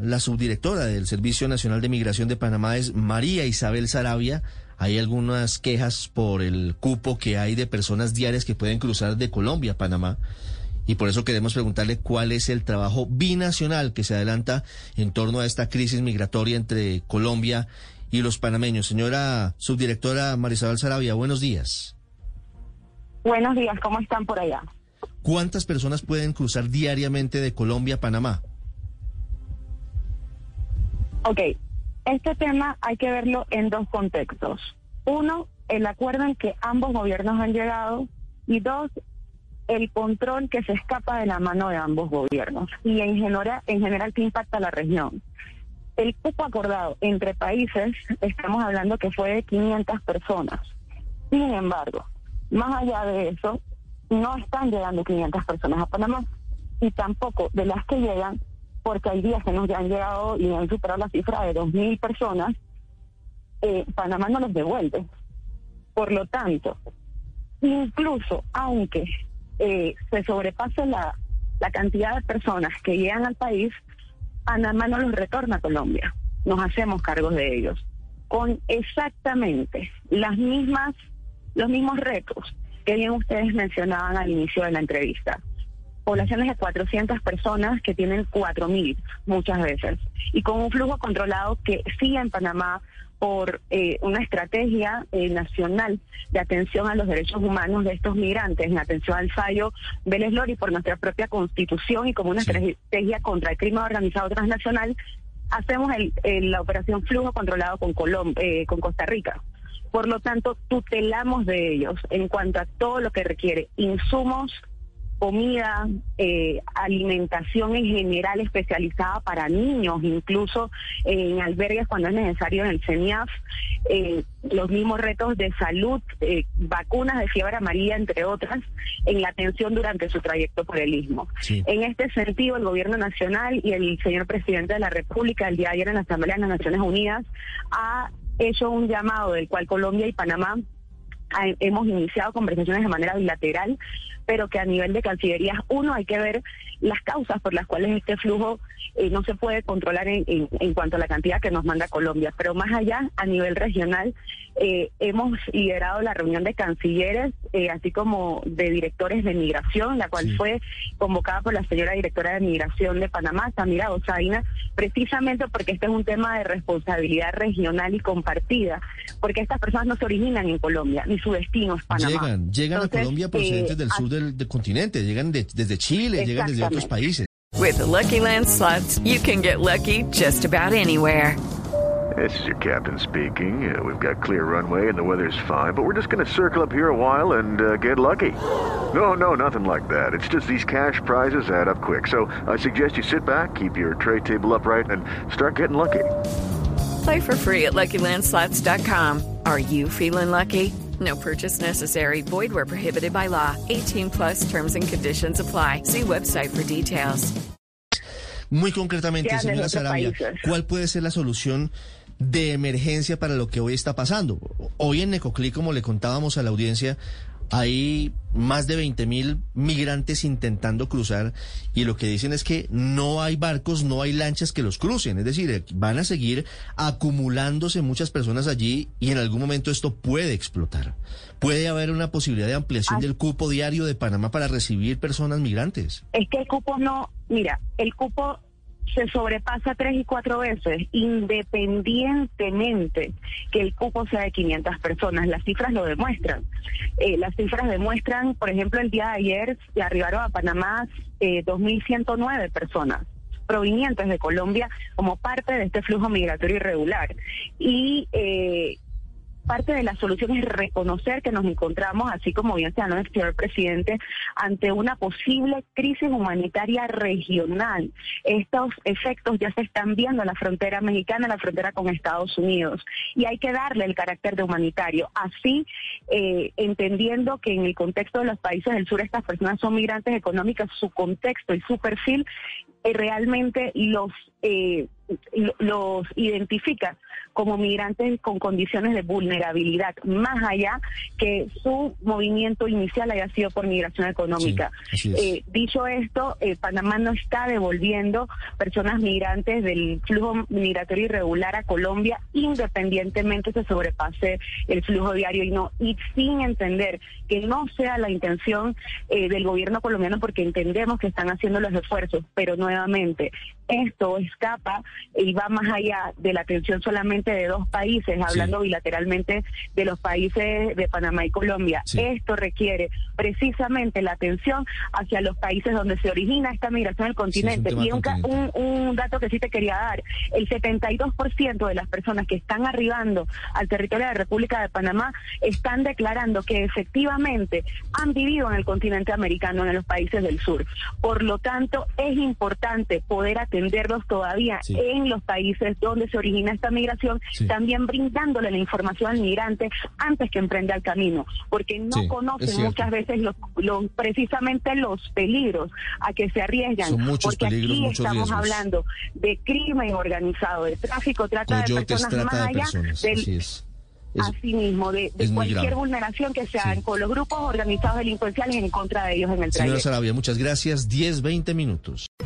La subdirectora del Servicio Nacional de Migración de Panamá es María Isabel Sarabia. Hay algunas quejas por el cupo que hay de personas diarias que pueden cruzar de Colombia a Panamá. Y por eso queremos preguntarle cuál es el trabajo binacional que se adelanta en torno a esta crisis migratoria entre Colombia y los panameños. Señora subdirectora Marisabel Sarabia, buenos días. Buenos días, ¿cómo están por allá? ¿Cuántas personas pueden cruzar diariamente de Colombia a Panamá? Ok, este tema hay que verlo en dos contextos. Uno, el acuerdo en que ambos gobiernos han llegado y dos, el control que se escapa de la mano de ambos gobiernos y en general, en general que impacta a la región. El cupo acordado entre países, estamos hablando que fue de 500 personas. Sin embargo, más allá de eso, no están llegando 500 personas a Panamá y tampoco de las que llegan porque hay días que nos han llegado y han superado la cifra de 2.000 personas, eh, Panamá no los devuelve. Por lo tanto, incluso aunque eh, se sobrepase la, la cantidad de personas que llegan al país, Panamá no los retorna a Colombia. Nos hacemos cargos de ellos. Con exactamente las mismas, los mismos retos que bien ustedes mencionaban al inicio de la entrevista poblaciones de 400 personas que tienen 4.000 muchas veces y con un flujo controlado que sigue en Panamá por eh, una estrategia eh, nacional de atención a los derechos humanos de estos migrantes, en atención al fallo Vélez Lori por nuestra propia constitución y como una estrategia contra el crimen organizado transnacional, hacemos el, la operación flujo controlado con, Colom eh, con Costa Rica. Por lo tanto, tutelamos de ellos en cuanto a todo lo que requiere insumos, comida, eh, alimentación en general especializada para niños, incluso en albergues cuando es necesario en el CENIAF, eh, los mismos retos de salud, eh, vacunas de fiebre amarilla, entre otras, en la atención durante su trayecto por el istmo. En este sentido, el Gobierno Nacional y el señor Presidente de la República, el día de ayer en la Asamblea de las Naciones Unidas, ha hecho un llamado del cual Colombia y Panamá hemos iniciado conversaciones de manera bilateral, pero que a nivel de Cancillería, uno, hay que ver las causas por las cuales este flujo eh, no se puede controlar en, en, cuanto a la cantidad que nos manda Colombia. Pero más allá, a nivel regional, eh, hemos liderado la reunión de cancilleres, eh, así como de directores de migración, la cual fue convocada por la señora directora de migración de Panamá, Samira Osaina, precisamente porque este es un tema de responsabilidad regional y compartida, porque estas personas no se originan en Colombia, ni su destino es Panamá. Llegan, llegan a Colombia procedentes del sur del, continente, llegan desde Chile, llegan desde otros países. With the Lucky Land slots, you can get lucky just about anywhere. This is your captain speaking. Uh, we've got clear runway and the weather's fine, but we're just going to circle up here a while and uh, get lucky. No, no, nothing like that. It's just these cash prizes add up quick. So I suggest you sit back, keep your tray table upright, and start getting lucky. Play for free at LuckyLandSlots.com. Are you feeling lucky? No purchase necessary. Void where prohibited by law. 18 plus terms and conditions apply. See website for details. Muy concretamente, señora Sarabia, ¿cuál puede ser la solución de emergencia para lo que hoy está pasando? Hoy en Necoclí, como le contábamos a la audiencia, hay más de 20 mil migrantes intentando cruzar y lo que dicen es que no hay barcos, no hay lanchas que los crucen. Es decir, van a seguir acumulándose muchas personas allí y en algún momento esto puede explotar. Puede haber una posibilidad de ampliación del cupo diario de Panamá para recibir personas migrantes. Es que el cupo no, mira, el cupo se sobrepasa tres y cuatro veces, independientemente que el cupo sea de 500 personas. Las cifras lo demuestran. Eh, las cifras demuestran, por ejemplo, el día de ayer arribaron a Panamá eh, 2.109 personas provenientes de Colombia como parte de este flujo migratorio irregular. Y eh, parte de la solución es reconocer que nos encontramos, así como bien se el señor presidente, ante una posible crisis humanitaria regional. Estos efectos ya se están viendo en la frontera mexicana, en la frontera con Estados Unidos, y hay que darle el carácter de humanitario. Así, eh, entendiendo que en el contexto de los países del sur estas personas son migrantes económicas, su contexto y su perfil eh, realmente los eh, los identifica como migrantes con condiciones de vulnerabilidad, más allá que su movimiento inicial haya sido por migración económica. Eh, dicho esto, eh, Panamá no está devolviendo personas migrantes del flujo migratorio irregular a Colombia, independientemente se sobrepase el flujo diario y no, y sin entender que no sea la intención eh, del gobierno colombiano, porque entendemos que están haciendo los esfuerzos, pero nuevamente esto escapa y va más allá de la atención solamente de dos países, hablando bilateralmente de los países de Panamá y Colombia. Esto requiere precisamente la atención hacia los países donde se origina esta migración del continente. y un, un, dato que sí te quería dar, el 72% de las personas que están arribando al territorio de la República de Panamá están declarando que efectivamente han vivido en el continente americano, en los países del sur. Por lo tanto, es importante poder atenderlos todavía en los países donde se origina esta migración, también brindándole la información al migrante antes que emprenda el camino, porque no conocen muchas veces los, precisamente los peligros a que se arriesgan, porque aquí estamos hablando de crimen organizado, de tráfico, trata de personas más allá del Asimismo, de, de cualquier vulneración que se haga con los grupos organizados delincuenciales en contra de ellos en el. Señora Sarabia, muchas gracias. 10, 20 minutos.